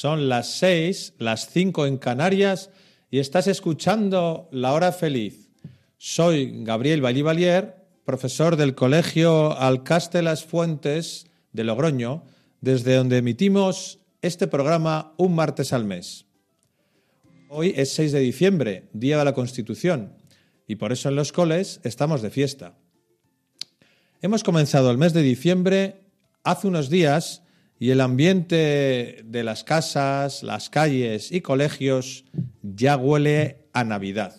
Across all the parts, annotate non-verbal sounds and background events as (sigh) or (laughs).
Son las 6, las 5 en Canarias y estás escuchando La Hora Feliz. Soy Gabriel Vallivalier, profesor del Colegio Alcaste Las Fuentes de Logroño, desde donde emitimos este programa un martes al mes. Hoy es 6 de diciembre, Día de la Constitución, y por eso en los coles estamos de fiesta. Hemos comenzado el mes de diciembre hace unos días y el ambiente de las casas, las calles y colegios ya huele a Navidad.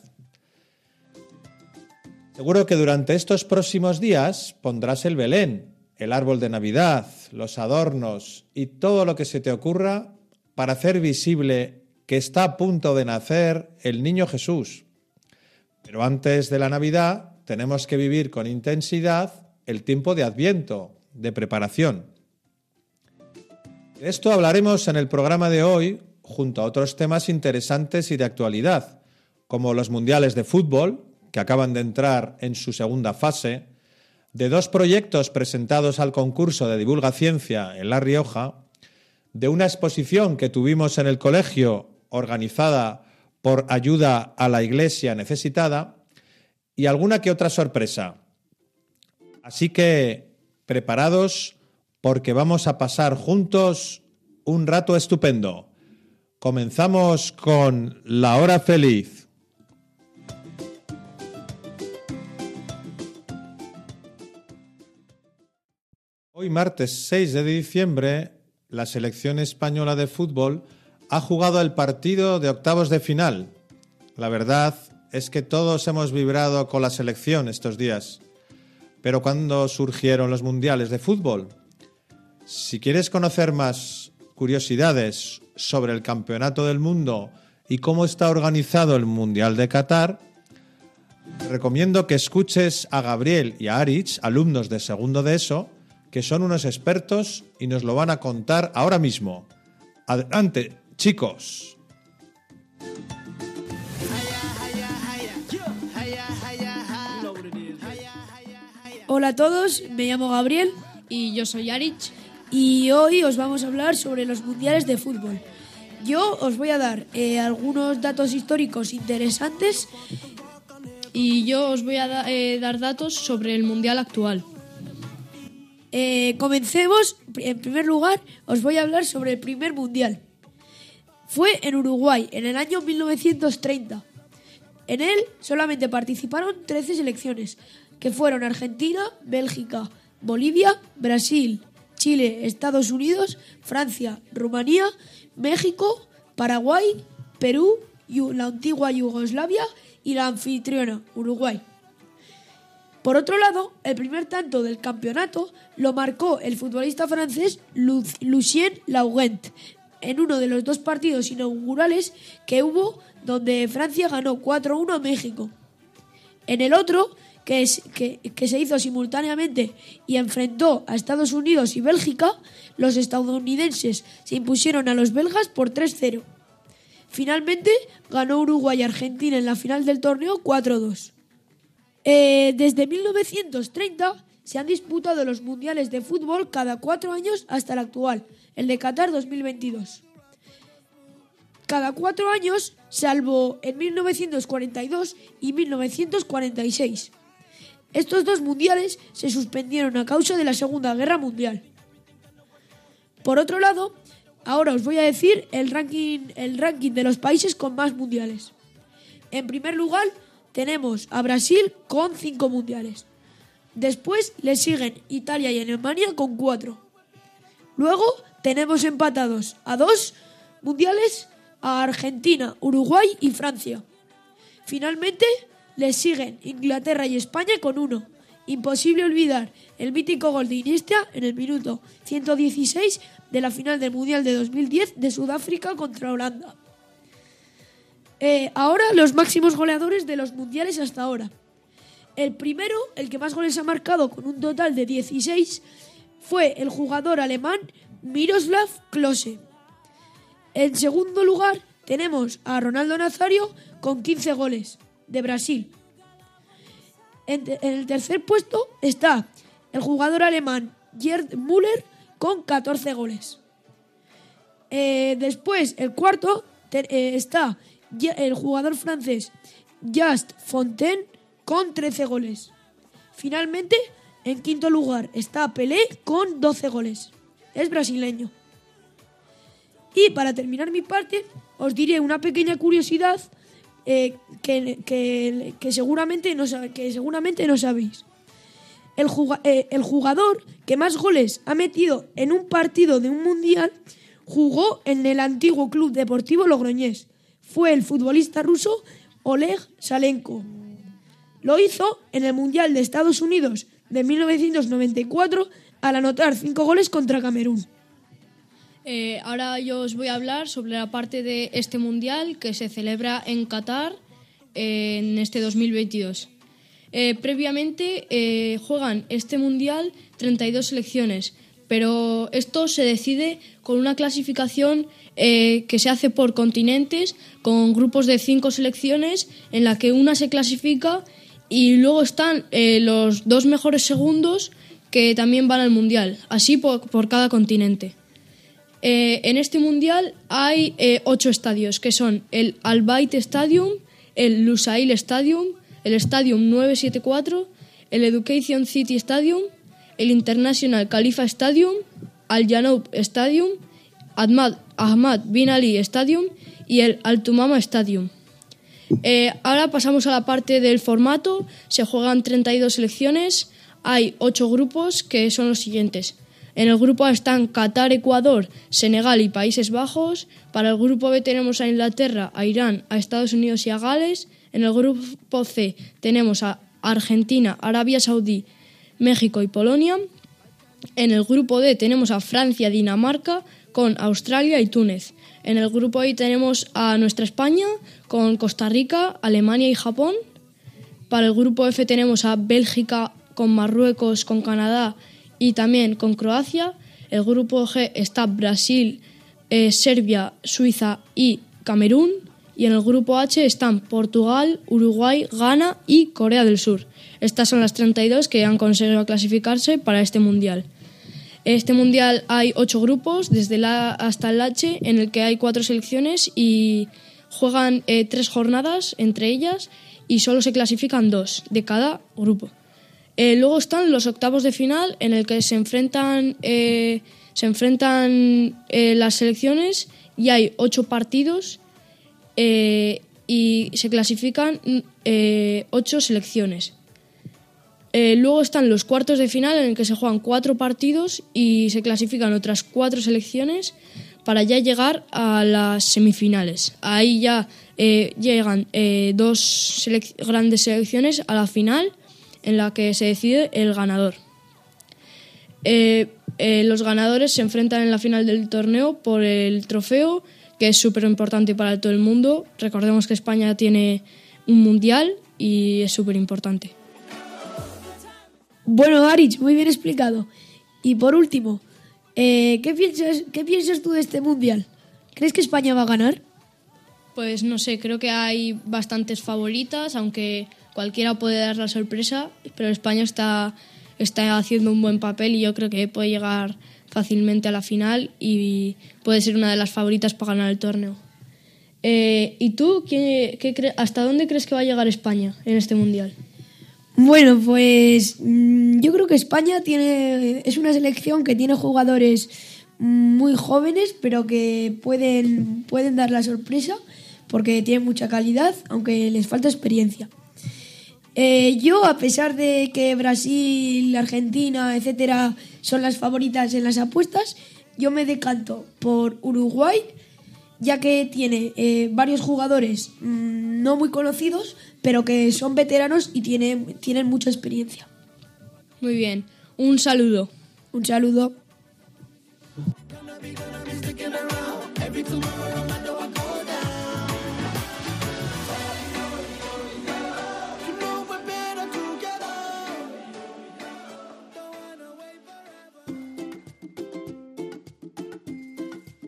Seguro que durante estos próximos días pondrás el Belén, el árbol de Navidad, los adornos y todo lo que se te ocurra para hacer visible que está a punto de nacer el niño Jesús. Pero antes de la Navidad tenemos que vivir con intensidad el tiempo de Adviento, de preparación. De esto hablaremos en el programa de hoy, junto a otros temas interesantes y de actualidad, como los mundiales de fútbol, que acaban de entrar en su segunda fase, de dos proyectos presentados al concurso de Divulga Ciencia en La Rioja, de una exposición que tuvimos en el colegio organizada por Ayuda a la Iglesia Necesitada y alguna que otra sorpresa. Así que, preparados porque vamos a pasar juntos un rato estupendo. Comenzamos con la hora feliz. Hoy martes 6 de diciembre, la selección española de fútbol ha jugado el partido de octavos de final. La verdad es que todos hemos vibrado con la selección estos días. Pero ¿cuándo surgieron los mundiales de fútbol? Si quieres conocer más curiosidades sobre el Campeonato del Mundo y cómo está organizado el Mundial de Qatar, recomiendo que escuches a Gabriel y a Arich, alumnos de segundo de ESO, que son unos expertos y nos lo van a contar ahora mismo. Adelante, chicos. Hola a todos, me llamo Gabriel Y yo soy Arich. Y hoy os vamos a hablar sobre los mundiales de fútbol. Yo os voy a dar eh, algunos datos históricos interesantes. Y yo os voy a eh, dar datos sobre el Mundial actual. Eh, comencemos. En primer lugar, os voy a hablar sobre el primer mundial. Fue en Uruguay, en el año 1930. En él solamente participaron 13 selecciones, que fueron Argentina, Bélgica, Bolivia, Brasil, Chile, Estados Unidos, Francia, Rumanía, México, Paraguay, Perú, la antigua Yugoslavia y la anfitriona, Uruguay. Por otro lado, el primer tanto del campeonato lo marcó el futbolista francés Lu- Lucien Laurent en uno de los dos partidos inaugurales que hubo donde Francia ganó 4-1 a México. En el otro, que, se hizo simultáneamente y enfrentó a Estados Unidos y Bélgica, los estadounidenses se impusieron a los belgas por 3-0. Finalmente, ganó Uruguay y Argentina en la final del torneo 4-2. Eh, desde 1930 se han disputado los mundiales de fútbol cada cuatro años hasta el actual, el de Qatar 2022. Cada cuatro años, salvo en 1942 y 1946. Estos dos mundiales se suspendieron a causa de la Segunda Guerra Mundial. Por otro lado, ahora os voy a decir el ranking, el ranking de los países con más mundiales. En primer lugar, tenemos a Brasil con 5 mundiales. Después le siguen Italia y Alemania con 4. Luego tenemos empatados a dos mundiales a Argentina, Uruguay y Francia. Finalmente le siguen Inglaterra y España con uno. Imposible olvidar el mítico gol de Iniesta en el minuto 116 de la final del Mundial de 2010 de Sudáfrica contra Holanda. Eh, ahora los máximos goleadores de los mundiales hasta ahora. El primero, el que más goles ha marcado con un total de 16, fue el jugador alemán Miroslav Klose. En segundo lugar, tenemos a Ronaldo Nazario con 15 goles, de Brasil. En, el tercer puesto está el jugador alemán Gerd Müller con 14 goles. Eh, después, el cuarto eh, está el jugador francés Just Fontaine con 13 goles. Finalmente, en quinto lugar está Pelé con 12 goles. Es brasileño. Y para terminar mi parte, os diré una pequeña curiosidad eh, que, que- que seguramente no, que seguramente no sabéis. Eh, el jugador que más goles ha metido en un partido de un mundial jugó en el antiguo Club Deportivo Logroñés. Fue el futbolista ruso Oleg Salenko. Lo hizo en el Mundial de Estados Unidos de 1994 al anotar cinco goles contra Camerún. Eh, ahora yo os voy a hablar sobre la parte de este mundial que se celebra en Qatar eh, en este 2022. Eh, previamente eh, juegan este mundial 32 selecciones, pero esto se decide con una clasificación eh, que se hace por continentes, con grupos de cinco selecciones, en la que una se clasifica y luego están los dos mejores segundos que también van al mundial, así por cada continente. Eh, en este mundial hay eh, ocho estadios, que son el Al Bayt Stadium, el Lusail Stadium, el Stadium 974, el Education City Stadium, el International Khalifa Stadium, Al Janoub Stadium, Ahmad, Ahmad Bin Ali Stadium y el Al Tumama Stadium. Eh, ahora pasamos a la parte del formato. Se juegan 32 selecciones. Hay 8 grupos que son los siguientes. En el grupo A están Qatar, Ecuador, Senegal y Países Bajos. Para el grupo B tenemos a Inglaterra, a Irán, a Estados Unidos y a Gales. En el grupo C tenemos a Argentina, Arabia Saudí, México y Polonia. En el grupo D tenemos a Francia, Dinamarca, con Australia y Túnez. En el grupo I tenemos a nuestra España, con Costa Rica, Alemania y Japón. Para el grupo F tenemos a Bélgica, con Marruecos, con Canadá y también con Croacia. El grupo G está Brasil, eh, Serbia, Suiza y Camerún. Y en el grupo H están Portugal, Uruguay, Ghana y Corea del Sur. Estas son las 32 que han conseguido clasificarse para este mundial. Este mundial hay ocho grupos, desde el A hasta el H, en el que hay cuatro selecciones y juegan eh, tres jornadas entre ellas y solo se clasifican dos de cada grupo. Eh, luego están los octavos de final, en el que se enfrentan, eh, se enfrentan eh, las selecciones y hay ocho partidos eh, y se clasifican eh, ocho selecciones. Eh, luego están los cuartos de final en el que se juegan cuatro partidos y se clasifican otras cuatro selecciones para ya llegar a las semifinales. Ahí ya llegan dos selec- grandes selecciones a la final en la que se decide el ganador. Eh, eh, los ganadores se enfrentan en la final del torneo por el trofeo, que es súper importante para todo el mundo. Recordemos que España tiene un mundial y es súper importante. Bueno, Arich, muy bien explicado. Y por último, eh, ¿qué, piensas, ¿qué piensas tú de este mundial? ¿Crees que España va a ganar? Pues no sé, creo que hay bastantes favoritas, aunque cualquiera puede dar la sorpresa, pero España está, está haciendo un buen papel y yo creo que puede llegar fácilmente a la final y puede ser una de las favoritas para ganar el torneo. Eh, ¿Y tú qué, hasta dónde crees que va a llegar España en este mundial? Bueno, pues mm, yo creo que España tiene es una selección que tiene jugadores muy jóvenes, pero que pueden, pueden dar la sorpresa porque tienen mucha calidad, aunque les falta experiencia. Eh, yo, a pesar de que Brasil, Argentina, etcétera, son las favoritas en las apuestas, yo me decanto por Uruguay, ya que tiene eh, varios jugadores mm, no muy conocidos, pero que son veteranos y tienen, tienen mucha experiencia. Muy bien. Un saludo. Un saludo.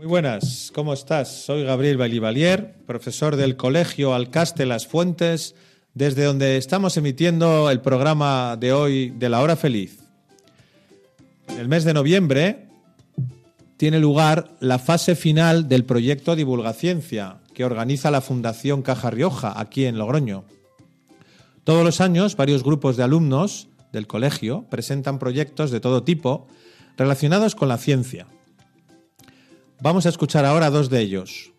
Muy buenas, ¿cómo estás? Soy Gabriel Balivalier, profesor del Colegio Alcaste Las Fuentes, desde donde estamos emitiendo el programa de hoy de la hora feliz. En el mes de noviembre tiene lugar la fase final del proyecto Divulgaciencia que organiza la Fundación Caja Rioja aquí en Logroño. Todos los años varios grupos de alumnos del colegio presentan proyectos de todo tipo relacionados con la ciencia. Vamos a escuchar ahora dos de ellos.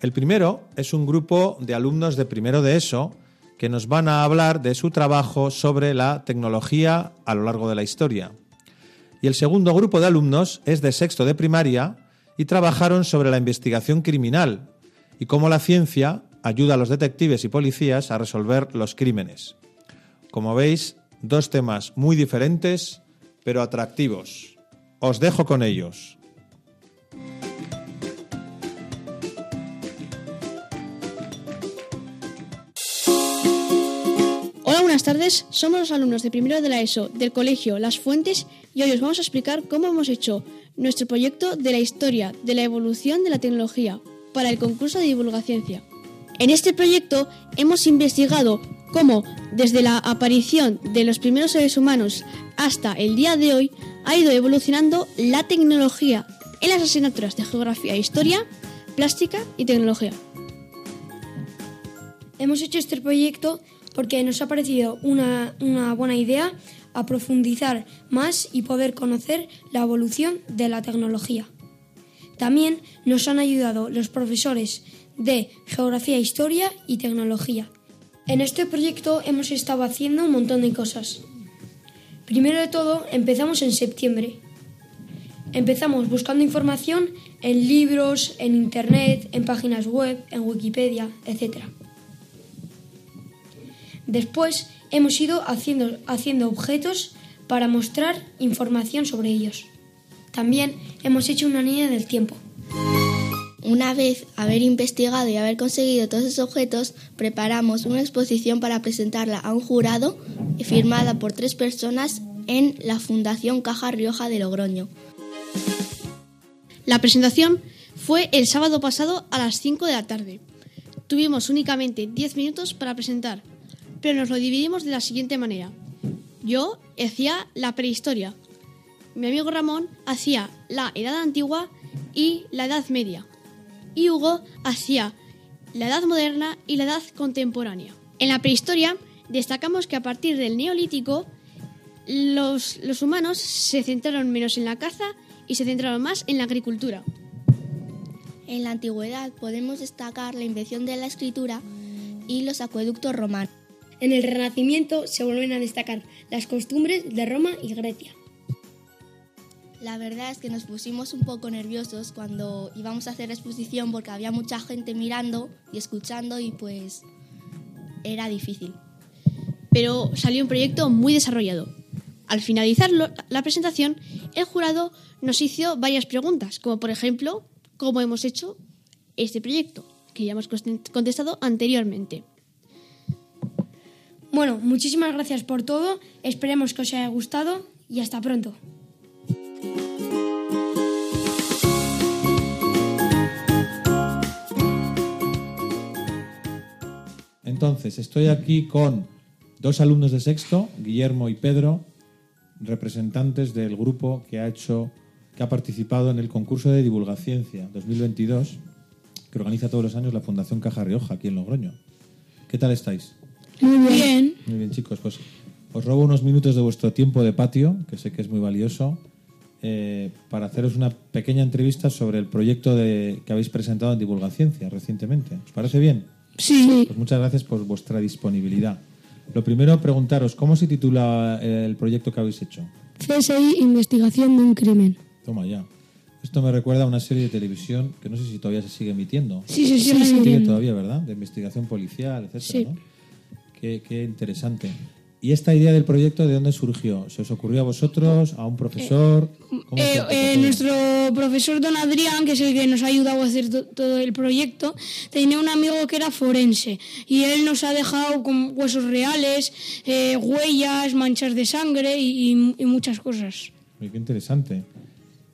El primero es un grupo de alumnos de primero de ESO que nos van a hablar de su trabajo sobre la tecnología a lo largo de la historia. Y el segundo grupo de alumnos es de sexto de primaria y trabajaron sobre la investigación criminal y cómo la ciencia ayuda a los detectives y policías a resolver los crímenes. Como veis, dos temas muy diferentes, pero atractivos. Os dejo con ellos. Buenas tardes. Somos los alumnos de primero de la ESO del colegio Las Fuentes y hoy os vamos a explicar cómo hemos hecho nuestro proyecto de la historia de la evolución de la tecnología para el concurso de divulgaciencia. En este proyecto hemos investigado cómo desde la aparición de los primeros seres humanos hasta el día de hoy ha ido evolucionando la tecnología en las asignaturas de geografía e historia, plástica y tecnología. Hemos hecho este proyecto porque nos ha parecido una, una, buena idea a profundizar más y poder conocer la evolución de la tecnología. También nos han ayudado los profesores de Geografía, Historia y Tecnología. En este proyecto hemos estado haciendo un montón de cosas. Primero de todo, empezamos en septiembre. Empezamos buscando información en libros, en Internet, en páginas web, en Wikipedia, etc. Después hemos ido haciendo, haciendo objetos para mostrar información sobre ellos. También hemos hecho una línea del tiempo. Una vez haber investigado y haber conseguido todos esos objetos, preparamos una exposición para presentarla a un jurado firmada por tres personas en la Fundación Caja Rioja de Logroño. La presentación fue el sábado pasado a las 5 de la tarde. Tuvimos únicamente 10 minutos para presentar, pero nos lo dividimos de la siguiente manera. Yo hacía la prehistoria, mi amigo Ramón hacía la Edad Antigua y la Edad Media, y Hugo hacía la Edad Moderna y la Edad Contemporánea. En la prehistoria destacamos que a partir del Neolítico los, los humanos se centraron menos en la caza y se centraron más en la agricultura. En la antigüedad podemos destacar la invención de la escritura y los acueductos romanos. En el Renacimiento se vuelven a destacar las costumbres de Roma y Grecia. La verdad es que nos pusimos un poco nerviosos cuando íbamos a hacer la exposición porque había mucha gente mirando y escuchando y pues era difícil. Pero salió un proyecto muy desarrollado. Al finalizar la presentación, el jurado nos hizo varias preguntas, como por ejemplo, ¿cómo hemos hecho este proyecto? Que ya hemos contestado anteriormente. Bueno, muchísimas gracias por todo, esperemos que os haya gustado y hasta pronto. Entonces, estoy aquí con dos alumnos de sexto, Guillermo y Pedro, representantes del grupo que ha hecho, que ha participado en el concurso de divulgaciencia 2022 que organiza todos los años la Fundación Caja Rioja aquí en Logroño. ¿Qué tal estáis? Muy bien. Muy bien, chicos. Pues os robo unos minutos de vuestro tiempo de patio, que sé que es muy valioso, eh, para haceros una pequeña entrevista sobre el proyecto de, que habéis presentado en Divulgaciencia recientemente. ¿Os parece bien? Sí. Pues muchas gracias por vuestra disponibilidad. Lo primero, preguntaros, ¿cómo se titula el proyecto que habéis hecho? CSI Investigación de un crimen. Toma ya. Esto me recuerda a una serie de televisión que no sé si todavía se sigue emitiendo. Sí, sí, sí, Se sí. sigue emitiendo. todavía, ¿verdad? De investigación policial, etcétera, Sí. ¿no? Qué, qué interesante. ¿Y esta idea del proyecto de dónde surgió? ¿Se os ocurrió a vosotros, a un profesor? ¿Cómo fue Eh, eh, todo? nuestro profesor don Adrián, que es el que nos ha ayudado a hacer to- todo el proyecto, tenía un amigo que era forense y él nos ha dejado con huesos reales, eh, huellas, manchas de sangre y, y- y muchas cosas. Uy, qué interesante.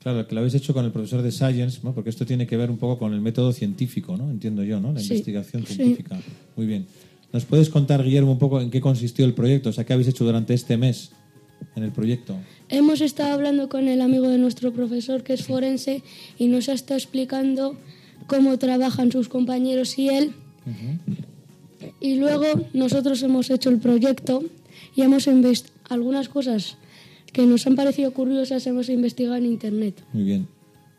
Claro, que lo habéis hecho con el profesor de Science, ¿no? porque esto tiene que ver un poco con el método científico, ¿no? Entiendo yo, ¿no? La Sí, investigación sí. científica. Muy bien. ¿Nos puedes contar, Guillermo, un poco en qué consistió el proyecto? O sea, ¿qué habéis hecho durante este mes en el proyecto? Hemos estado hablando con el amigo de nuestro profesor que es forense y nos ha estado explicando cómo trabajan sus compañeros y él. Y luego nosotros hemos hecho el proyecto y hemos algunas cosas que nos han parecido curiosas hemos investigado en internet. Muy bien.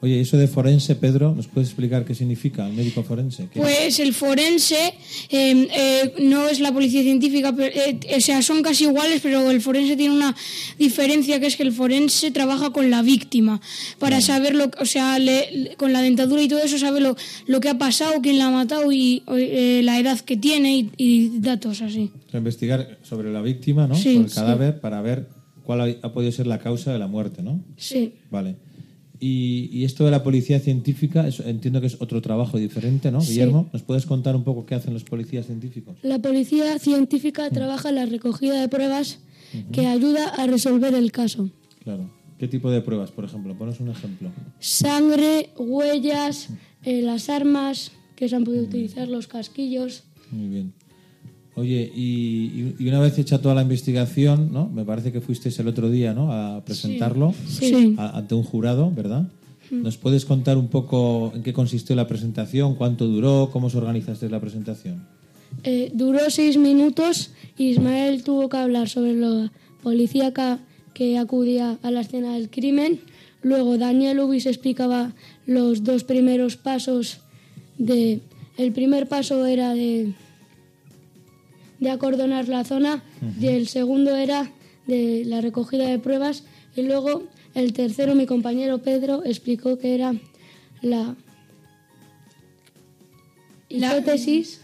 Oye, ¿y eso de forense, Pedro, ¿nos puedes explicar qué significa el médico forense? ¿Qué- Pues el forense eh, eh, no es la policía científica, pero, eh, o sea, son casi iguales, pero el forense tiene una diferencia que es que el forense trabaja con la víctima para saber lo, o sea, le- con la dentadura y todo eso sabe lo, lo que ha pasado, quién la ha matado y eh, la edad que tiene y, y datos así. O sea, investigar sobre la víctima, ¿no? Sí, Sobre el sí. cadáver para ver cuál ha, ha podido ser la causa de la muerte, ¿no? Sí. Vale. Y, y esto de la policía científica, entiendo que es otro trabajo diferente, ¿no? Sí. Guillermo, ¿nos puedes contar un poco qué hacen los policías científicos? La policía científica trabaja en la recogida de pruebas que ayuda a resolver el caso. Claro. ¿Qué tipo de pruebas, por ejemplo? Ponos un ejemplo. Sangre, huellas, eh, las armas que se han podido utilizar, los casquillos. Muy bien. Oye, y, y una vez hecha toda la investigación, ¿no? Me parece que fuisteis el otro día, ¿no? A presentarlo Sí. a- ante un jurado, ¿verdad? ¿Nos puedes contar un poco en qué consistió la presentación, cuánto duró, cómo os organizasteis la presentación? Eh, duró seis minutos y Ismael tuvo que hablar sobre la policía que acudía a la escena del crimen. Luego Daniel Ubis explicaba los dos primeros pasos de... El primer paso era de, de acordonar la zona y el segundo era de la recogida de pruebas y luego el tercero mi compañero Pedro explicó que era la hipótesis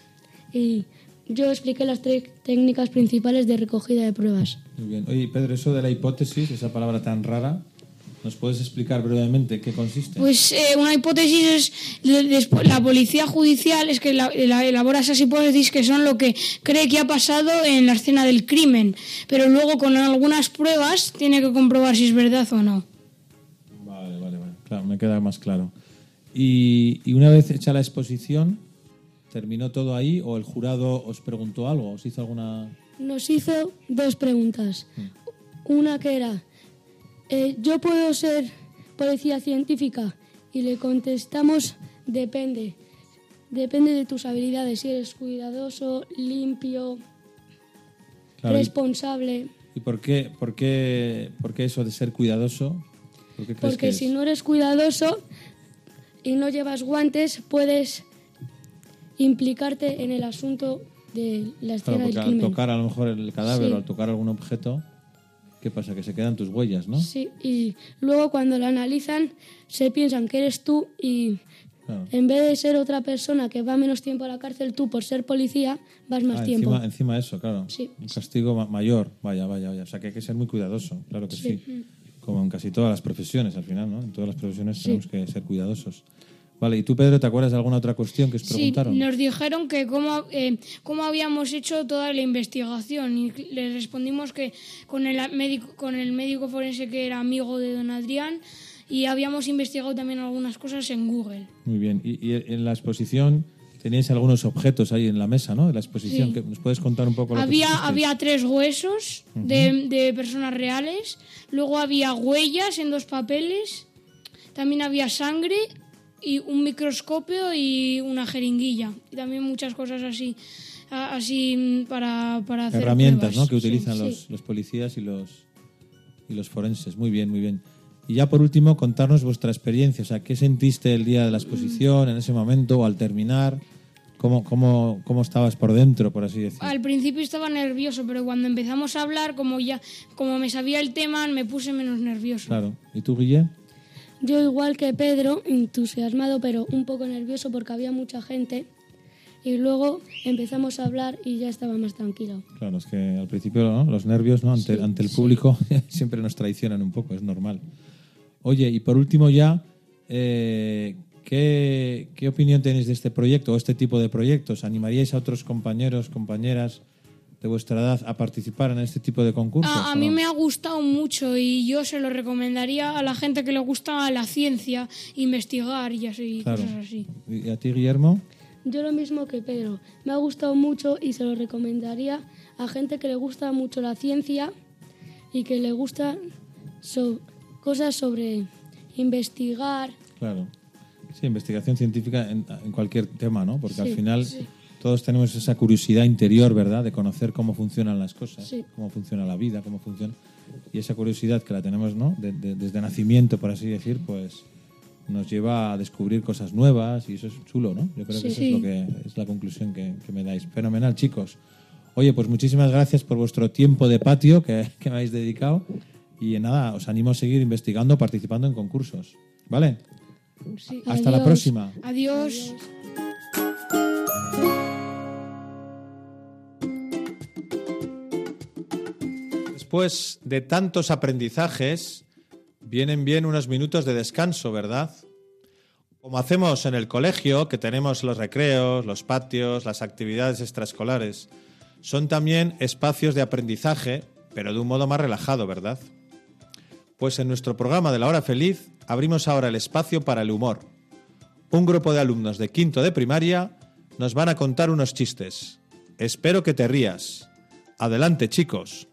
y yo expliqué las tres técnicas principales de recogida de pruebas. Muy bien. Oye, Pedro, eso de la hipótesis, esa palabra tan rara, ¿nos puedes explicar brevemente qué consiste? Pues eh, una hipótesis es la policía judicial es que la- la- elabora esas hipótesis que son lo que cree que ha pasado en la escena del crimen, pero luego con algunas pruebas tiene que comprobar si es verdad o no. Vale, vale, vale. Claro, me queda más claro. Y, y una vez hecha la exposición, ¿terminó todo ahí o el jurado os preguntó algo? ¿Os hizo alguna...? Nos hizo dos preguntas. Una que era, eh, ¿yo puedo ser policía científica? Y le contestamos, depende. Depende de tus habilidades, si eres cuidadoso, limpio, Claro, responsable. ¿Y por qué, por, qué, por qué eso de ser cuidadoso? ¿Por qué crees que Porque es? si no eres cuidadoso y no llevas guantes, puedes implicarte en el asunto de la Claro, escena del al tocar a lo mejor el cadáver Sí. o al tocar algún objeto, ¿qué pasa? Que se quedan tus huellas, ¿no? Sí, y luego cuando lo analizan se piensan que eres tú y Claro. en vez de ser otra persona que va menos tiempo a la cárcel, tú por ser policía vas más Ah, tiempo. encima, encima eso, claro. Sí. Un castigo ma- mayor, vaya, vaya, vaya. O sea que hay que ser muy cuidadoso, claro que sí. Como en casi todas las profesiones al final, ¿no? En todas las profesiones tenemos que ser cuidadosos. Vale, ¿y tú, Pedro, te acuerdas de alguna otra cuestión que os Sí, preguntaron? nos dijeron que cómo, eh, cómo habíamos hecho toda la investigación y les respondimos que con el médico, con el médico forense que era amigo de don Adrián y habíamos investigado también algunas cosas en Google. Muy bien. Y, y en la exposición teníais algunos objetos ahí en la mesa, ¿no? De la exposición. Sí. que ¿Nos puedes contar un poco lo que Había, pusisteis? había tres huesos de, de personas reales, luego había huellas en dos papeles, también había sangre y un microscopio y una jeringuilla y también muchas cosas así así mm, para, para hacer herramientas ¿no? que Sí, utilizan sí. los, los policías y los, y los forenses. Muy bien, muy bien. Y ya por último, contarnos vuestra experiencia. O sea, ¿qué sentiste el día de la exposición, en ese momento o al terminar? ¿Cómo, cómo, cómo estabas por dentro, por así decir? Al principio estaba nervioso, pero cuando empezamos a hablar, como ya como me sabía el tema, me puse menos nervioso. Claro. ¿Y tú, Guille? Yo igual que Pedro, entusiasmado pero un poco nervioso porque había mucha gente y luego empezamos a hablar y ya estaba más tranquilo. Claro, es que al principio ¿no? los nervios ¿no? ante, ante el público (laughs) siempre nos traicionan un poco, es normal. Oye, y por último ya, eh, ¿qué, qué opinión tenéis de este proyecto o este tipo de proyectos? ¿Animaríais a otros compañeros, compañeras de vuestra edad a participar en este tipo de concursos? A, a o mí no? me ha gustado mucho y yo se lo recomendaría a la gente que le gusta la ciencia, investigar y así, Claro. cosas así. ¿Y a ti, Guillermo? Yo lo mismo que Pedro. Me ha gustado mucho y se lo recomendaría a gente que le gusta mucho la ciencia y que le gusta so- cosas sobre investigar. Claro. Sí, investigación científica en, en cualquier tema, ¿no? Porque al Sí, final sí. Todos tenemos esa curiosidad interior, ¿verdad? De conocer cómo funcionan las cosas, Sí. cómo funciona la vida, cómo funciona... Y esa curiosidad que la tenemos, ¿no? De- de- desde nacimiento, por así decir, pues nos lleva a descubrir cosas nuevas y eso es chulo, ¿no? Yo creo que Sí. eso es, lo que, es la conclusión que, que me dais. Fenomenal, chicos. Oye, pues muchísimas gracias por vuestro tiempo de patio que, (laughs) que me habéis dedicado y nada, os animo a seguir investigando, participando en concursos. ¿Vale? Hasta la Adiós. próxima. Adiós. Después de tantos aprendizajes, vienen bien unos minutos de descanso, ¿verdad? Como hacemos en el colegio, que tenemos los recreos, los patios, las actividades extraescolares, son también espacios de aprendizaje, pero de un modo más relajado, ¿verdad? Pues en nuestro programa de la hora feliz abrimos ahora el espacio para el humor. Un grupo de alumnos de quinto de primaria nos van a contar unos chistes. Espero que te rías. Adelante, chicos.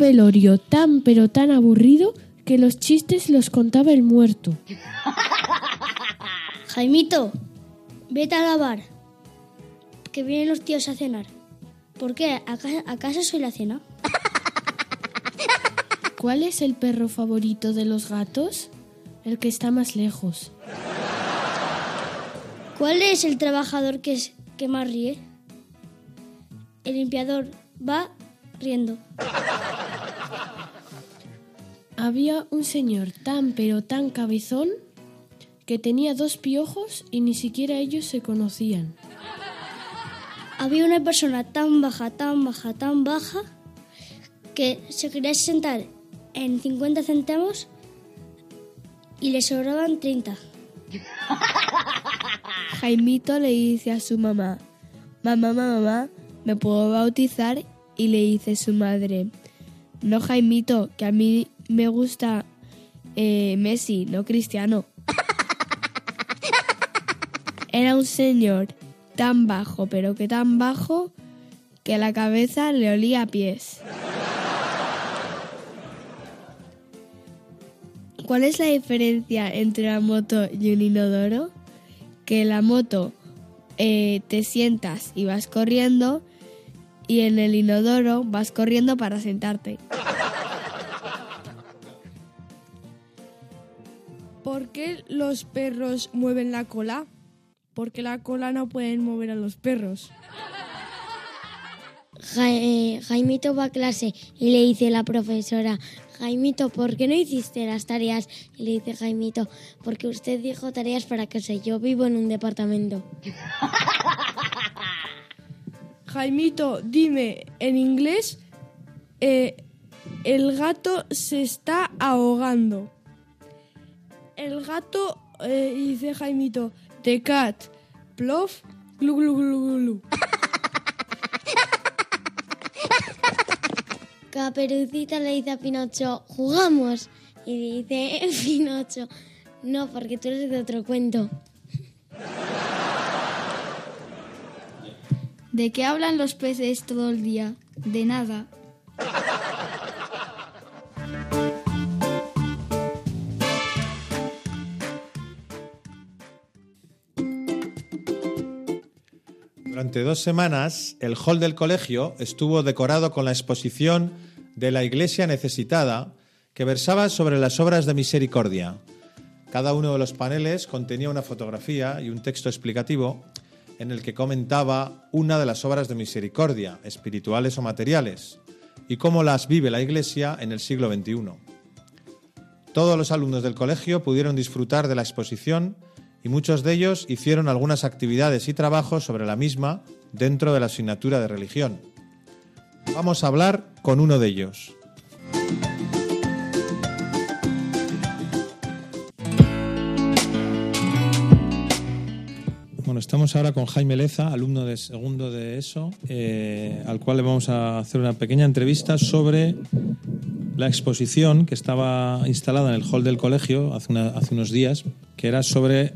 Velorio tan pero tan aburrido que los chistes los contaba el muerto. (laughs) Jaimito, vete a lavar. Que vienen los tíos a cenar. ¿Por qué? ¿Acaso, acaso soy la cena? (laughs) ¿Cuál es el perro favorito de los gatos? El que está más lejos. ¿Cuál es el trabajador que, es, que más ríe? El limpiador va riendo. (laughs) Había un señor tan pero tan cabezón que tenía dos piojos y ni siquiera ellos se conocían. Había una persona tan baja, tan baja, tan baja que se quería sentar en 50 centavos y le sobraban 30. (laughs) Jaimito le dice a su mamá, mamá, mamá, mamá, ¿me puedo bautizar? Y le dice su madre, no Jaimito, que a mí me gusta eh, Messi, no Cristiano. (laughs) Era un señor tan bajo, pero que tan bajo, que la cabeza le olía a pies. ¿Cuál es la diferencia entre una moto y un inodoro? Que en la moto eh, te sientas y vas corriendo y en el inodoro vas corriendo para sentarte. Qué los perros mueven la cola? Porque la cola no pueden mover a los perros. Ja- eh, Jaimito va a clase y le dice la profesora, Jaimito, ¿por qué no hiciste las tareas? Y le dice Jaimito, porque usted dijo tareas para casa. Yo vivo en un departamento. (laughs) Jaimito, dime en inglés, eh, el gato se está ahogando. El gato, eh, dice Jaimito, the cat, plof, glu glu glu glu, glu. Caperucita le dice a Pinocho, jugamos. Y dice (laughs) Pinocho, no, porque tú eres de otro cuento. ¿De qué hablan los peces todo el día? De nada. Durante dos semanas, el hall del colegio estuvo decorado con la exposición de la Iglesia Necesitada, que versaba sobre las obras de misericordia. Cada uno de los paneles contenía una fotografía y un texto explicativo en el que comentaba una de las obras de misericordia, espirituales o materiales, y cómo las vive la Iglesia en el siglo XXI. Todos los alumnos del colegio pudieron disfrutar de la exposición y muchos de ellos hicieron algunas actividades y trabajos sobre la misma dentro de la asignatura de religión. Vamos a hablar con uno de ellos. Estamos ahora con Jaime Leza, alumno de segundo de ESO, eh, al cual le vamos a hacer una pequeña entrevista sobre la exposición que estaba instalada en el hall del colegio hace, unos días, que era sobre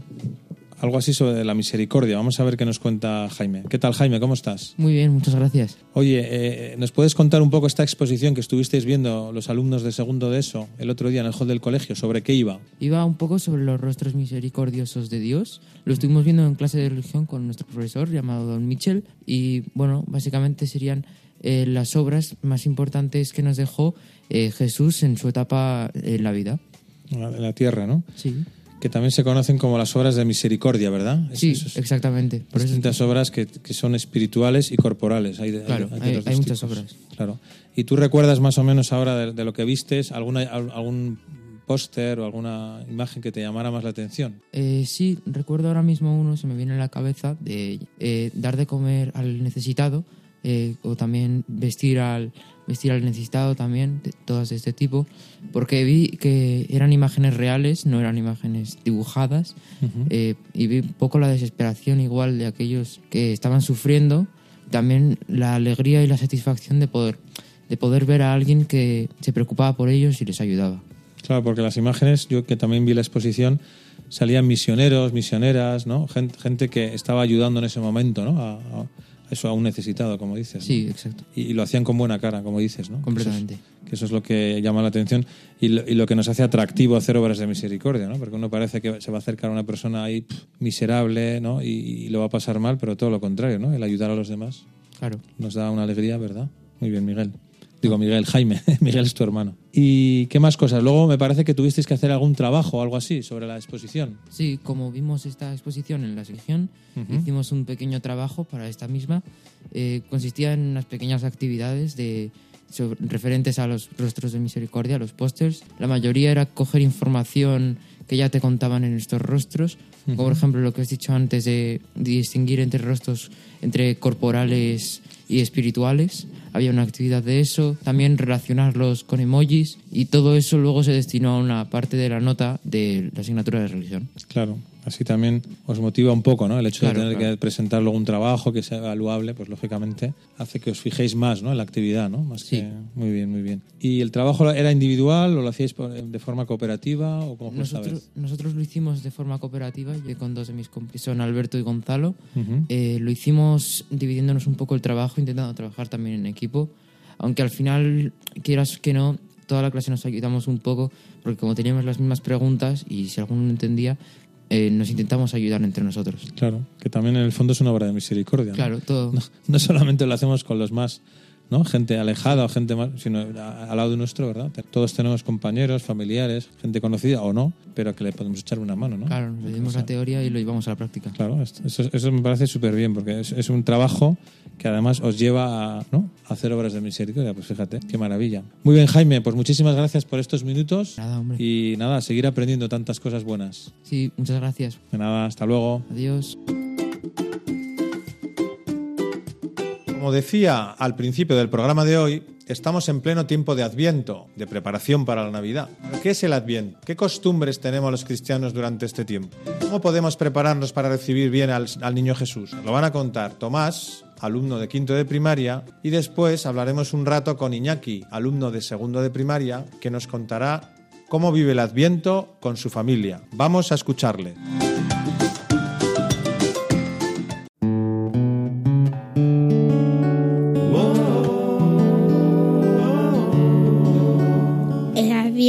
algo así sobre la misericordia. Vamos a ver qué nos cuenta Jaime. ¿Qué tal, Jaime? ¿Cómo estás? Muy bien, muchas gracias. Oye, eh, ¿nos puedes contar un poco esta exposición que estuvisteis viendo los alumnos de segundo de ESO el otro día en el hall del colegio? ¿Sobre qué iba? Iba un poco sobre los rostros misericordiosos de Dios. Lo estuvimos viendo en clase de religión con nuestro profesor llamado Don Mitchell y bueno, básicamente serían eh, las obras más importantes que nos dejó eh, Jesús en su etapa en la vida. En la tierra, ¿no? Sí. Que también se conocen como las obras de misericordia, ¿verdad? Sí, esos- exactamente. Por eso- distintas obras que, que son espirituales y corporales. Hay, Claro, hay muchas obras. Claro. ¿Y tú recuerdas más o menos ahora de, de lo que vistes alguna, al- algún póster o alguna imagen que te llamara más la atención? Eh, sí, recuerdo ahora mismo uno, se me viene a la cabeza, de eh, dar de comer al necesitado eh, o también vestir al, vestir al necesitado también, de, todas de este tipo, porque vi que eran imágenes reales, no eran imágenes dibujadas, Ujú. eh, y vi un poco la desesperación igual de aquellos que estaban sufriendo, también la alegría y la satisfacción de poder, de poder ver a alguien que se preocupaba por ellos y les ayudaba. Claro, porque las imágenes, yo que también vi la exposición, salían misioneros, misioneras, ¿no? Gente, gente que estaba ayudando en ese momento, ¿no? A, a eso, a un necesitado, como dices. ¿no? Sí, exacto. Y, y lo hacían con buena cara, como dices, ¿no? Completamente. Que eso es, que eso es lo que llama la atención y lo, y lo que nos hace atractivo hacer obras de misericordia, ¿no? Porque uno parece que se va a acercar a una persona ahí pff, miserable, ¿no? Y, y lo va a pasar mal, pero todo lo contrario, ¿no? El ayudar a los demás. Claro. Nos da una alegría, ¿verdad? Muy bien, Miguel. Digo, Miguel, Jaime. (laughs) Miguel es tu hermano. ¿Y qué más cosas? Luego me parece que tuvisteis que hacer algún trabajo o algo así sobre la exposición. Sí, como vimos esta exposición en la sección, hicimos un pequeño trabajo para esta misma. Eh, consistía en unas pequeñas actividades de, sobre- referentes a los rostros de misericordia, los pósters. La mayoría era coger información que ya te contaban en estos rostros, como por ejemplo lo que has dicho antes de distinguir entre rostros, entre corporales y espirituales. Había una actividad de eso, también relacionarlos con emojis y todo eso luego se destinó a una parte de la nota de la asignatura de religión. Claro, así también os motiva un poco, ¿no? El hecho Claro, de tener claro. que presentar luego un trabajo que sea evaluable, pues lógicamente hace que os fijéis más, ¿no? En la actividad, ¿no? Más Sí. que- muy bien, muy bien. ¿Y el trabajo era individual o lo hacíais por- de forma cooperativa o cómo Nosotros, nosotros lo hicimos de forma cooperativa, yo con dos de mis compis, son Alberto y Gonzalo. Ujú. Eh, lo hicimos dividiéndonos un poco el trabajo, intentando trabajar también en equipo, aunque al final, quieras que no, toda la clase nos ayudamos un poco, porque como teníamos las mismas preguntas y si alguno no entendía, eh, nos intentamos ayudar entre nosotros. Claro, que también en el fondo es una obra de misericordia. ¿no? Claro, todo. No, no solamente lo hacemos con los más, ¿no? Gente alejada o gente más, sino al lado de nuestro, ¿verdad? Todos tenemos compañeros, familiares, gente conocida o no, pero que le podemos echar una mano, ¿no? Claro, nos dimos la teoría y lo llevamos a la práctica. Claro, eso, eso me parece súper bien, porque es, es un trabajo que además os lleva a, ¿no? a hacer obras de misericordia. Pues fíjate, qué maravilla. Muy bien, Jaime, pues muchísimas gracias por estos minutos. Nada, hombre. Y nada, seguir aprendiendo tantas cosas buenas. Sí, muchas gracias. De nada, hasta luego. Adiós. Como decía al principio del programa de hoy, estamos en pleno tiempo de Adviento, de preparación para la Navidad. ¿Pero ¿Qué es el Adviento? ¿Qué costumbres tenemos los cristianos durante este tiempo? ¿Cómo podemos prepararnos para recibir bien al, al niño Jesús? Lo van a contar Tomás, alumno de quinto de primaria, y después hablaremos un rato con Iñaki, alumno de segundo de primaria, que nos contará cómo vive el Adviento con su familia. Vamos a escucharle.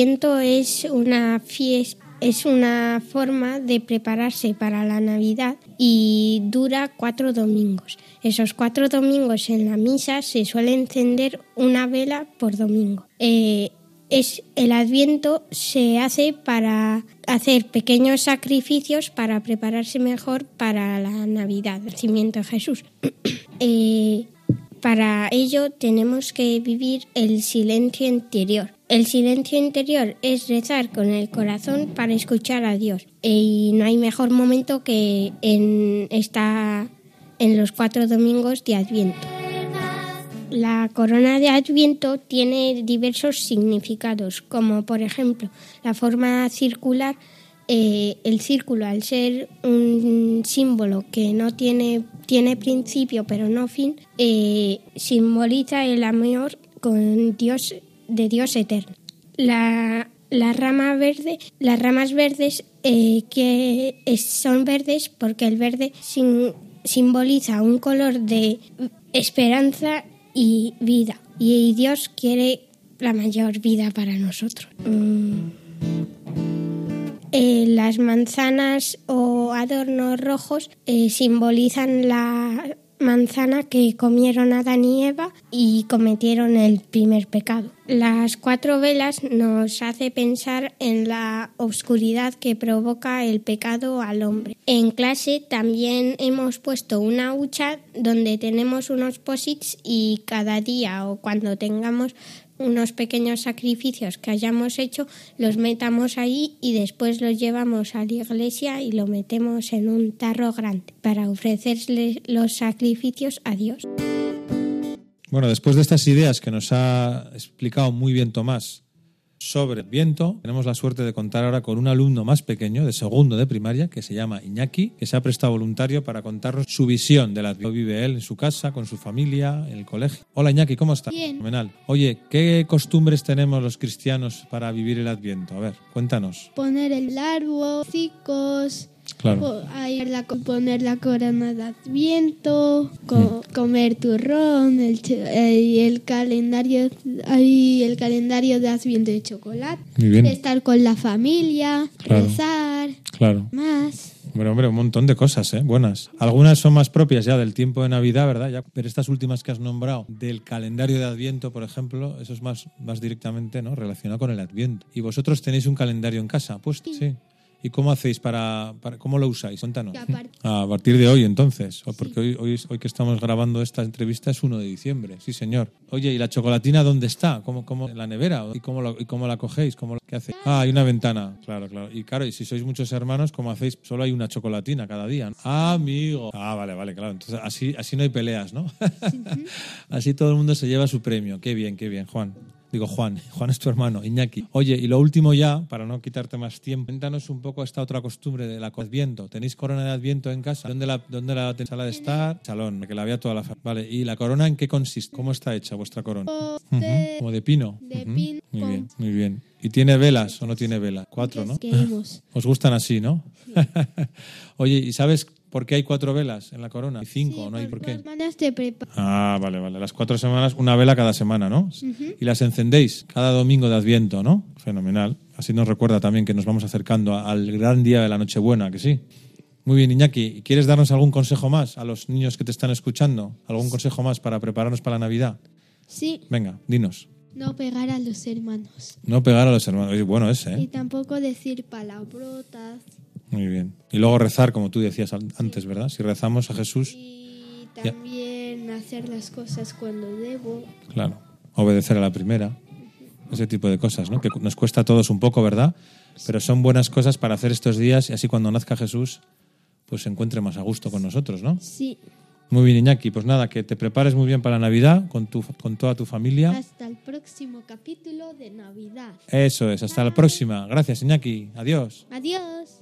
Adviento es una fiesta, es una forma de prepararse para la Navidad y dura cuatro domingos. Esos cuatro domingos en la misa se suele encender una vela por domingo. Eh, es, el Adviento se hace para hacer pequeños sacrificios para prepararse mejor para la Navidad, el nacimiento de Jesús. (clears throat) Eh, para ello tenemos que vivir el silencio interior. El silencio interior es rezar con el corazón para escuchar a Dios. Y no hay mejor momento que en esta en los cuatro domingos de Adviento. La corona de Adviento tiene diversos significados, como por ejemplo la forma circular. Eh, el círculo, al ser un símbolo que no tiene, tiene principio pero no fin, eh, simboliza el amor con Dios, de Dios eterno. La, la rama verde, las ramas verdes eh, que son verdes porque el verde simboliza un color de esperanza y vida. Y Dios quiere la mayor vida para nosotros. Mm. Eh, las manzanas o adornos rojos eh, simbolizan la manzana que comieron Adán y Eva y cometieron el primer pecado. Las cuatro velas nos hace pensar en la oscuridad que provoca el pecado al hombre. En clase también hemos puesto una hucha donde tenemos unos posits y cada día o cuando tengamos unos pequeños sacrificios que hayamos hecho, los metamos ahí y después los llevamos a la iglesia y lo metemos en un tarro grande para ofrecerle los sacrificios a Dios. Bueno, después de estas ideas que nos ha explicado muy bien Tomás sobre el viento, tenemos la suerte de contar ahora con un alumno más pequeño, de segundo de primaria, que se llama Iñaki, que se ha prestado voluntario para contarnos su visión del Adviento. Vive él en su casa, con su familia, en el colegio. Hola Iñaki, ¿cómo estás? Bien. Fenomenal. Oye, ¿qué costumbres tenemos los cristianos para vivir el Adviento? A ver, cuéntanos. Poner el árbol, cicos, Claro. poner la corona de Adviento, co- comer turrón, el, eh, el calendario, el calendario de Adviento de chocolate, estar con la familia, Claro. rezar, Claro. más. Hombre, hombre, un montón de cosas, ¿eh? Buenas. Algunas son más propias ya del tiempo de Navidad, ¿verdad? Ya, pero estas últimas que has nombrado, del calendario de Adviento, por ejemplo, eso es más, más directamente ¿no? relacionado con el Adviento. ¿Y vosotros tenéis un calendario en casa? Pues sí. ¿Y cómo hacéis para, para- cómo lo usáis? Cuéntanos. A par- A partir de hoy, entonces, porque hoy, hoy, hoy que estamos grabando esta entrevista es 1 de diciembre, sí señor. Oye, ¿y la chocolatina dónde está? ¿Cómo, cómo, ¿En la nevera? ¿Y cómo, lo- y cómo la cogéis? ¿Cómo, lo- ¿Qué hacéis? Ah, hay una ventana, claro, claro. Y claro, y si sois muchos hermanos, ¿cómo hacéis? Solo hay una chocolatina cada día. Ah, amigo. Ah, vale, vale, claro. Entonces así, así no hay peleas, ¿no? (laughs) así todo el mundo se lleva su premio. Qué bien, qué bien, Juan. Digo, Juan, Juan es tu hermano, Iñaki. Oye, y lo último ya, para no quitarte más tiempo, cuéntanos un poco esta otra costumbre de la Adviento. ¿Tenéis corona de Adviento en casa? ¿Dónde la, dónde la tenéis? ¿Sala de estar? Salón, que la vea toda la familia. Vale, ¿y la corona en qué consiste? ¿Cómo está hecha vuestra corona? Como de pino. de pino Muy bien, muy bien. ¿Y tiene velas o no tiene velas? Cuatro, ¿no? (laughs) Os gustan así, ¿no? (laughs) Oye, ¿y sabes por qué hay cuatro velas en la corona? ¿Y cinco? ¿No hay por qué? Preparar. Ah, vale, vale. Las cuatro semanas, una vela cada semana, ¿no? Ujú. Y las encendéis cada domingo de Adviento, ¿no? Fenomenal. Así nos recuerda también que nos vamos acercando al gran día de la Nochebuena, que sí. Muy bien, Iñaki. ¿Quieres darnos algún consejo más a los niños que te están escuchando? ¿Algún consejo más para prepararnos para la Navidad? Sí, Venga, dinos. no pegar a los hermanos. No pegar a los hermanos. Bueno, ese, Y ¿eh? tampoco decir palabrotas. Muy bien. Y luego rezar, como tú decías an- antes, ¿verdad? Si rezamos a Jesús, Y Ya. también hacer las cosas cuando debo. claro, obedecer a la primera. Ese tipo de cosas, ¿no? Que nos cuesta a todos un poco, ¿verdad? Pero son buenas cosas para hacer estos días y así cuando nazca Jesús, pues se encuentre más a gusto con nosotros, ¿no? Sí, Muy bien, Iñaki. Pues nada, que te prepares muy bien para Navidad con, tu, con toda tu familia. hasta el próximo capítulo de Navidad. Eso es. Hasta la próxima. Gracias, Iñaki. Adiós. Adiós.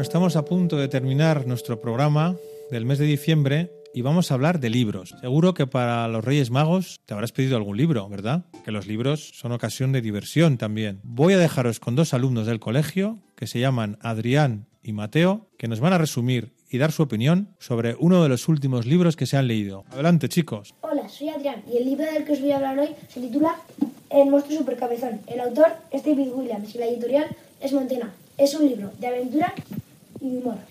Estamos a punto de terminar nuestro programa del mes de diciembre y vamos a hablar de libros. Seguro que para los Reyes Magos te habrás pedido algún libro, ¿verdad? Que los libros son ocasión de diversión también. Voy a dejaros con dos alumnos del colegio que se llaman Adrián y Mateo, que nos van a resumir y dar su opinión sobre uno de los últimos libros que se han leído. Adelante, chicos. Hola, soy Adrián y el libro del que os voy a hablar hoy se titula El monstruo supercabezón. El autor es David Williams y la editorial es Montena. Es un libro de aventura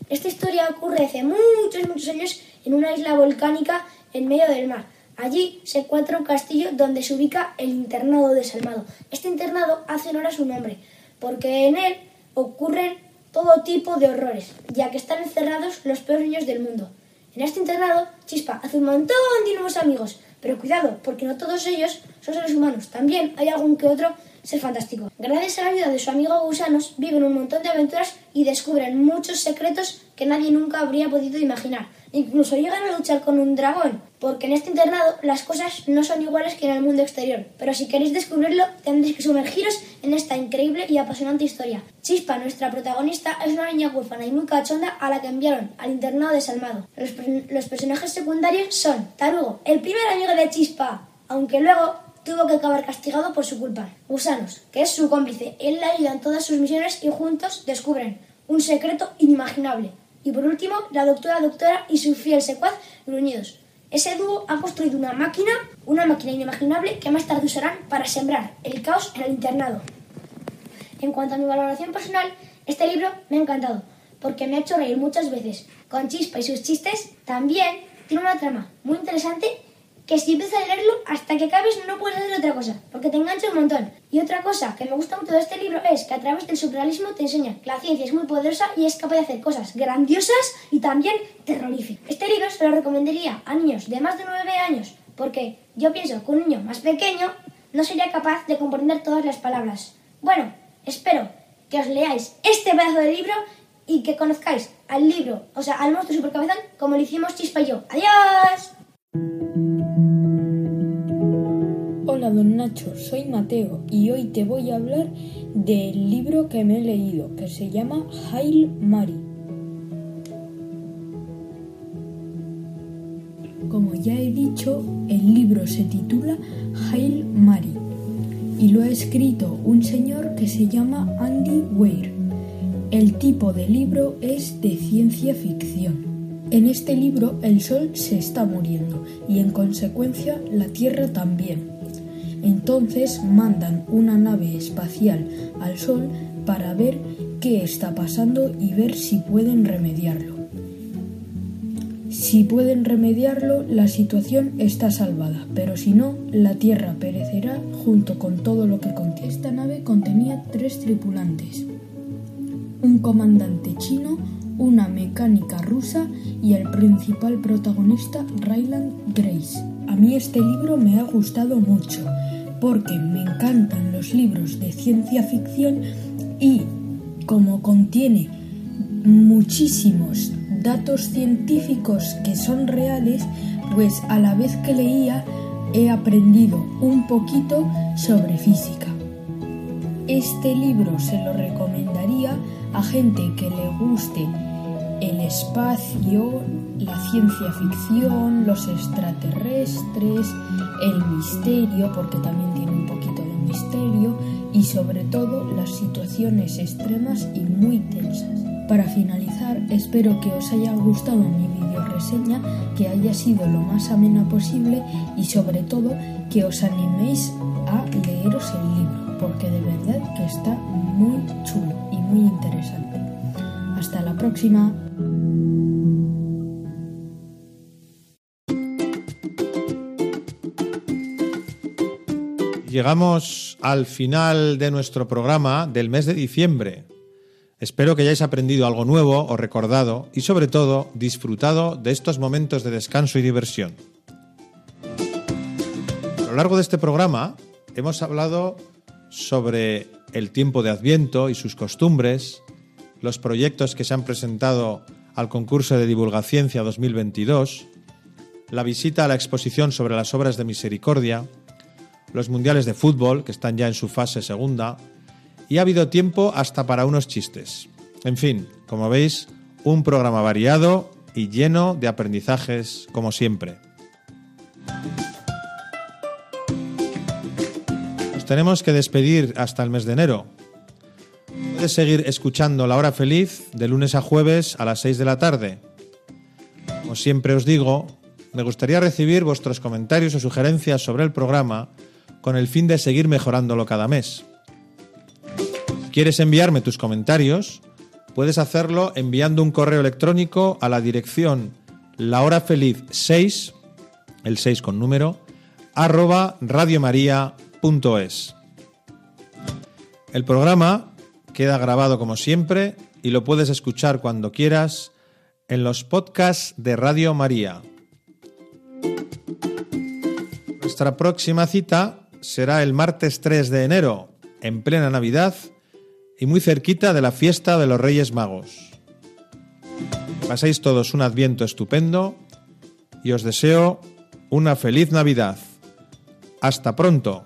Esta historia ocurre hace muchos, muchos años en una isla volcánica en medio del mar. Allí se encuentra un castillo donde se ubica el internado desalmado. Este internado hace honor a su nombre, porque en él ocurren todo tipo de horrores, ya que están encerrados los peores niños del mundo. En este internado, Chispa hace un montón de nuevos amigos, pero cuidado, porque no todos ellos son seres humanos. También hay algún que otro ser fantástico. Gracias a la ayuda de su amigo Gusanos, viven un montón de aventuras y descubren muchos secretos que nadie nunca habría podido imaginar. Incluso llegan a luchar con un dragón, porque en este internado las cosas no son iguales que en el mundo exterior. Pero si queréis descubrirlo, tendréis que sumergiros en esta increíble y apasionante historia. Chispa, nuestra protagonista, es una niña huérfana y muy cachonda a la que enviaron al internado desalmado. Los, los personajes secundarios son Tarugo, el primer amigo de Chispa, aunque luego tuvo que acabar castigado por su culpa. Gusanos, que es su cómplice. Él le ayuda en todas sus misiones y juntos descubren un secreto inimaginable. Y por último, la doctora Doctora y su fiel secuaz Gruñidos. Ese dúo ha construido una máquina, una máquina inimaginable que más tarde usarán para sembrar el caos en el internado. En cuanto a mi valoración personal, este libro me ha encantado, porque me ha hecho reír muchas veces. Con Chispa y sus chistes, también tiene una trama muy interesante que si empiezas a leerlo, hasta que acabes no puedes hacer otra cosa, porque te engancha un montón. Y otra cosa que me gusta mucho de este libro es que a través del surrealismo te enseña que la ciencia es muy poderosa y es capaz de hacer cosas grandiosas y también terroríficas. Este libro se lo recomendaría a niños de más de 9 años, porque yo pienso que un niño más pequeño no sería capaz de comprender todas las palabras. Bueno, espero que os leáis este pedazo de libro y que conozcáis al libro, o sea, al monstruo supercabezón, como lo hicimos Chispa y yo. ¡Adiós! Hola don Nacho, soy Mateo y hoy te voy a hablar del libro que me he leído, que se llama Hail Mary. Como ya he dicho, el libro se titula Hail Mary y lo ha escrito un señor que se llama Andy Weir. El tipo de libro es de ciencia ficción. En este libro el Sol se está muriendo y en consecuencia la Tierra también. Entonces mandan una nave espacial al Sol para ver qué está pasando y ver si pueden remediarlo. Si pueden remediarlo, la situación está salvada, pero si no, la Tierra perecerá junto con todo lo que contiene. Esta nave contenía tres tripulantes, un comandante chino, una mecánica rusa y el principal protagonista, Ryland Grace. A mí este libro me ha gustado mucho porque me encantan los libros de ciencia ficción y como contiene muchísimos datos científicos que son reales, pues a la vez que leía he aprendido un poquito sobre física. Este libro se lo recomendaría a gente que le guste el espacio, la ciencia ficción, los extraterrestres, el misterio, porque también y sobre todo las situaciones extremas y muy tensas. Para finalizar, espero que os haya gustado mi video reseña, que haya sido lo más amena posible y sobre todo que os animéis a leeros el libro, porque de verdad que está muy chulo y muy interesante. Hasta la próxima. Llegamos al final de nuestro programa del mes de diciembre. Espero que hayáis aprendido algo nuevo o recordado y sobre todo disfrutado de estos momentos de descanso y diversión. A lo largo de este programa hemos hablado sobre el tiempo de Adviento y sus costumbres, los proyectos que se han presentado al concurso de divulgación 2022, la visita a la exposición sobre las obras de misericordia, los mundiales de fútbol, que están ya en su fase segunda, y ha habido tiempo hasta para unos chistes. En fin, como veis, un programa variado y lleno de aprendizajes como siempre. Nos tenemos que despedir hasta el mes de enero. Puedes seguir escuchando La Hora Feliz de lunes a jueves a las 6 de la tarde. Como siempre os digo, me gustaría recibir vuestros comentarios o sugerencias sobre el programa con el fin de seguir mejorándolo cada mes. Quieres enviarme tus comentarios, puedes hacerlo enviando un correo electrónico a la dirección lahorafeliz6, el 6 con número, arroba radiomaria.es. El programa queda grabado como siempre y lo puedes escuchar cuando quieras en los podcasts de Radio María. Nuestra próxima cita será el martes 3 de enero, en plena Navidad y muy cerquita de la fiesta de los Reyes Magos. Pasáis todos un adviento estupendo y os deseo una feliz Navidad. Hasta pronto.